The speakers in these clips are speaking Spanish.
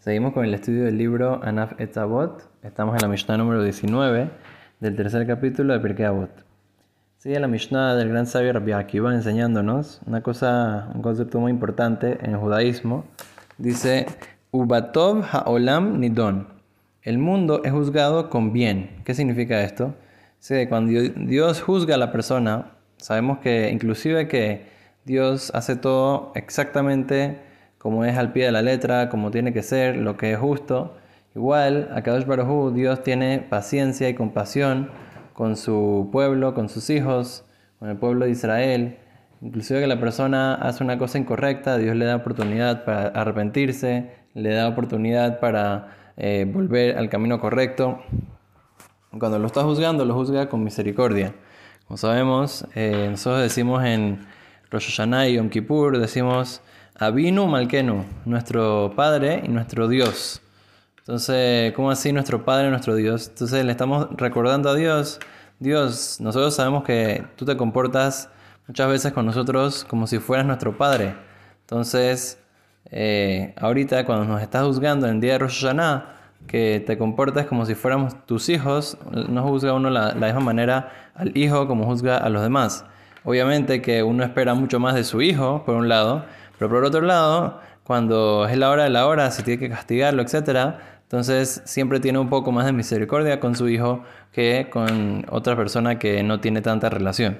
Seguimos con el estudio del libro Anaf Etzavot. Estamos en la Mishnah número 19 del tercer capítulo de Pirkei Avot. Sigue la Mishnah del gran sabio Rabbi Akiva enseñándonos una cosa, un concepto muy importante en el judaísmo. Dice, Ubatov ha'olam nidon. El mundo es juzgado con bien. ¿Qué significa esto? Sí, cuando Dios juzga a la persona, sabemos que inclusive que Dios hace todo exactamente como es al pie de la letra, como tiene que ser, lo que es justo. Igual, a Kadosh Baruj Dios tiene paciencia y compasión con su pueblo, con sus hijos, con el pueblo de Israel. Inclusive que la persona hace una cosa incorrecta, Dios le da oportunidad para arrepentirse, le da oportunidad para eh, volver al camino correcto. Cuando lo está juzgando, lo juzga con misericordia. Como sabemos, eh, nosotros decimos en Rosh Hashanah y Yom Kippur, decimos Abinu Malkenu, nuestro Padre y nuestro Dios. Entonces, ¿cómo así nuestro Padre y nuestro Dios? Entonces le estamos recordando a Dios, Dios, nosotros sabemos que tú te comportas muchas veces con nosotros como si fueras nuestro Padre. Entonces, eh, ahorita cuando nos estás juzgando en el día de Rosh Hashanah, que te comportas como si fuéramos tus hijos, no juzga uno la, la misma manera al hijo como juzga a los demás. Obviamente que uno espera mucho más de su hijo, por un lado, pero por otro lado, cuando es la hora de la hora, se tiene que castigarlo, etc., entonces siempre tiene un poco más de misericordia con su hijo que con otra persona que no tiene tanta relación.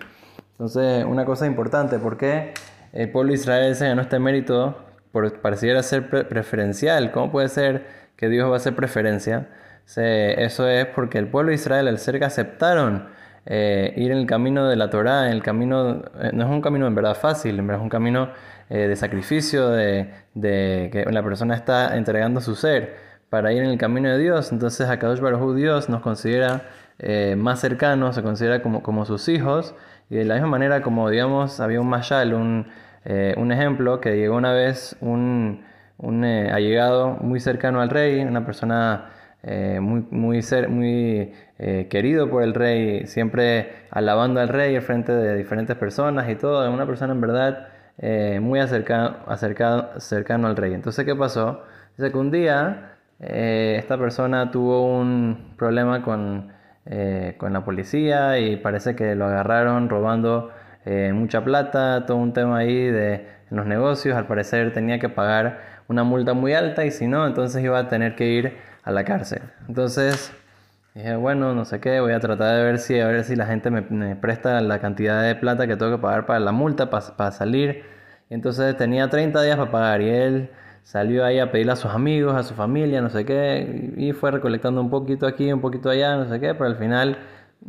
Entonces, una cosa importante, ¿por qué el pueblo Israel se ganó este mérito por pareciera ser preferencial? ¿Cómo puede ser que Dios va a hacer preferencia? eso es porque el pueblo de Israel, al ser que aceptaron eh, ir en el camino de la Torah, en el camino, eh, no es un camino en verdad fácil, es un camino eh, de sacrificio, de, que la persona está entregando su ser para ir en el camino de Dios. Entonces a Kadosh Baruj Dios nos considera eh, más cercanos, se considera como, como sus hijos. Y de la misma manera como, digamos, había un mayal, un, eh, un ejemplo, que llegó una vez un, un allegado muy cercano al rey, una persona muy, muy, ser, muy querido por el rey, siempre alabando al rey en frente de diferentes personas y todo, una persona en verdad eh, muy acercado, cercano al rey. Entonces, ¿qué pasó? Dice que un día eh, esta persona tuvo un problema con, eh, con, la policía y parece que lo agarraron robando mucha plata, todo un tema ahí de los negocios. Al parecer tenía que pagar una multa muy alta y si no, entonces iba a tener que ir a la cárcel. Entonces, Dije, bueno, no sé qué, voy a tratar de ver si, a ver si la gente me, presta la cantidad de plata que tengo que pagar para la multa, para, salir. Y entonces tenía 30 días para pagar y él salió ahí a pedirle a sus amigos, a su familia, no sé qué, y fue recolectando un poquito aquí, un poquito allá, no sé qué, pero al final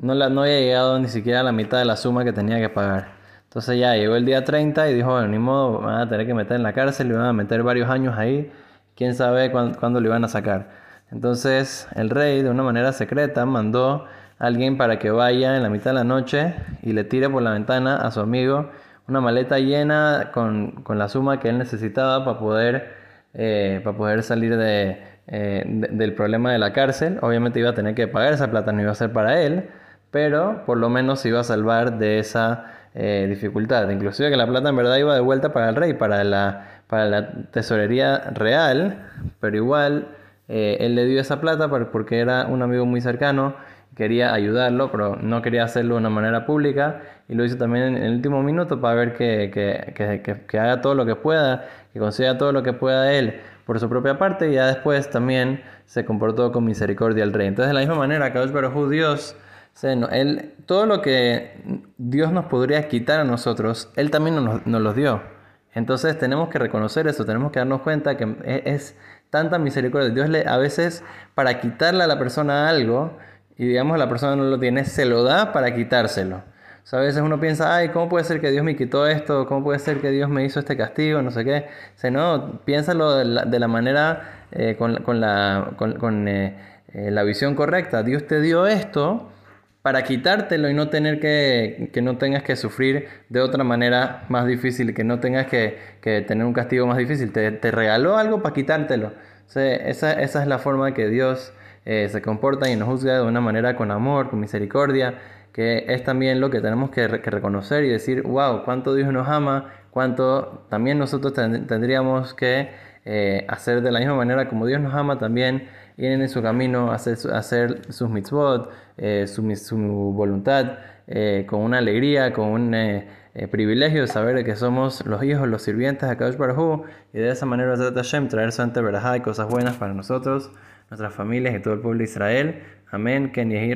no, la, no había llegado ni siquiera a la mitad de la suma que tenía que pagar. Entonces ya llegó el día 30 y dijo, bueno, ni modo, van a tener que meter en la cárcel, le van a meter varios años ahí, quién sabe cuándo, cuándo lo iban a sacar. Entonces el rey de una manera secreta mandó a alguien para que vaya en la mitad de la noche y le tire por la ventana a su amigo una maleta llena con, con la suma que él necesitaba para poder, eh, para poder salir eh, de, del problema de la cárcel. Obviamente iba a tener que pagar esa plata, no iba a ser para él, pero por lo menos se iba a salvar de esa eh, dificultad. Inclusive que la plata en verdad iba de vuelta para el rey, para la, para la tesorería real, pero igual eh, él le dio esa plata porque era un amigo muy cercano, quería ayudarlo, pero no quería hacerlo de una manera pública y lo hizo también en el último minuto para ver que, que, haga todo lo que pueda, que consiga todo lo que pueda él por su propia parte y ya después también se comportó con misericordia al rey. Entonces de la misma manera, Kadosh Baruj Dios, él, todo lo que Dios nos podría quitar a nosotros, Él también nos, nos los dio. Entonces tenemos que reconocer eso, tenemos que darnos cuenta que es tanta misericordia. Dios le, a veces para quitarle a la persona algo, y digamos la persona no lo tiene, se lo da para quitárselo. a veces uno piensa, ay, ¿cómo puede ser que Dios me quitó esto? ¿Cómo puede ser que Dios me hizo este castigo? No sé qué. O no, piénsalo de la, de la manera, eh, con, con, la, con, con eh, eh, la visión correcta. Dios te dio esto para quitártelo y no tener que, que no tengas que sufrir de otra manera más difícil, que no tengas que, que tener un castigo más difícil. Te, te regaló algo para quitártelo. esa, esa, es la forma que Dios eh, se comporta y nos juzga de una manera con amor, con misericordia, que es también lo que tenemos que, que reconocer y decir, wow, cuánto Dios nos ama, cuanto también nosotros tendríamos que eh, hacer de la misma manera como Dios nos ama también, ir en su camino, hacer, hacer sus mitzvot, eh, su, su, voluntad, eh, con una alegría, con un privilegio de saber que somos los hijos, los sirvientes de Kadosh Baruj y de esa manera Hashem traer su ante y cosas buenas para nosotros, nuestras familias y todo el pueblo de Israel. Amén. Ken Yehi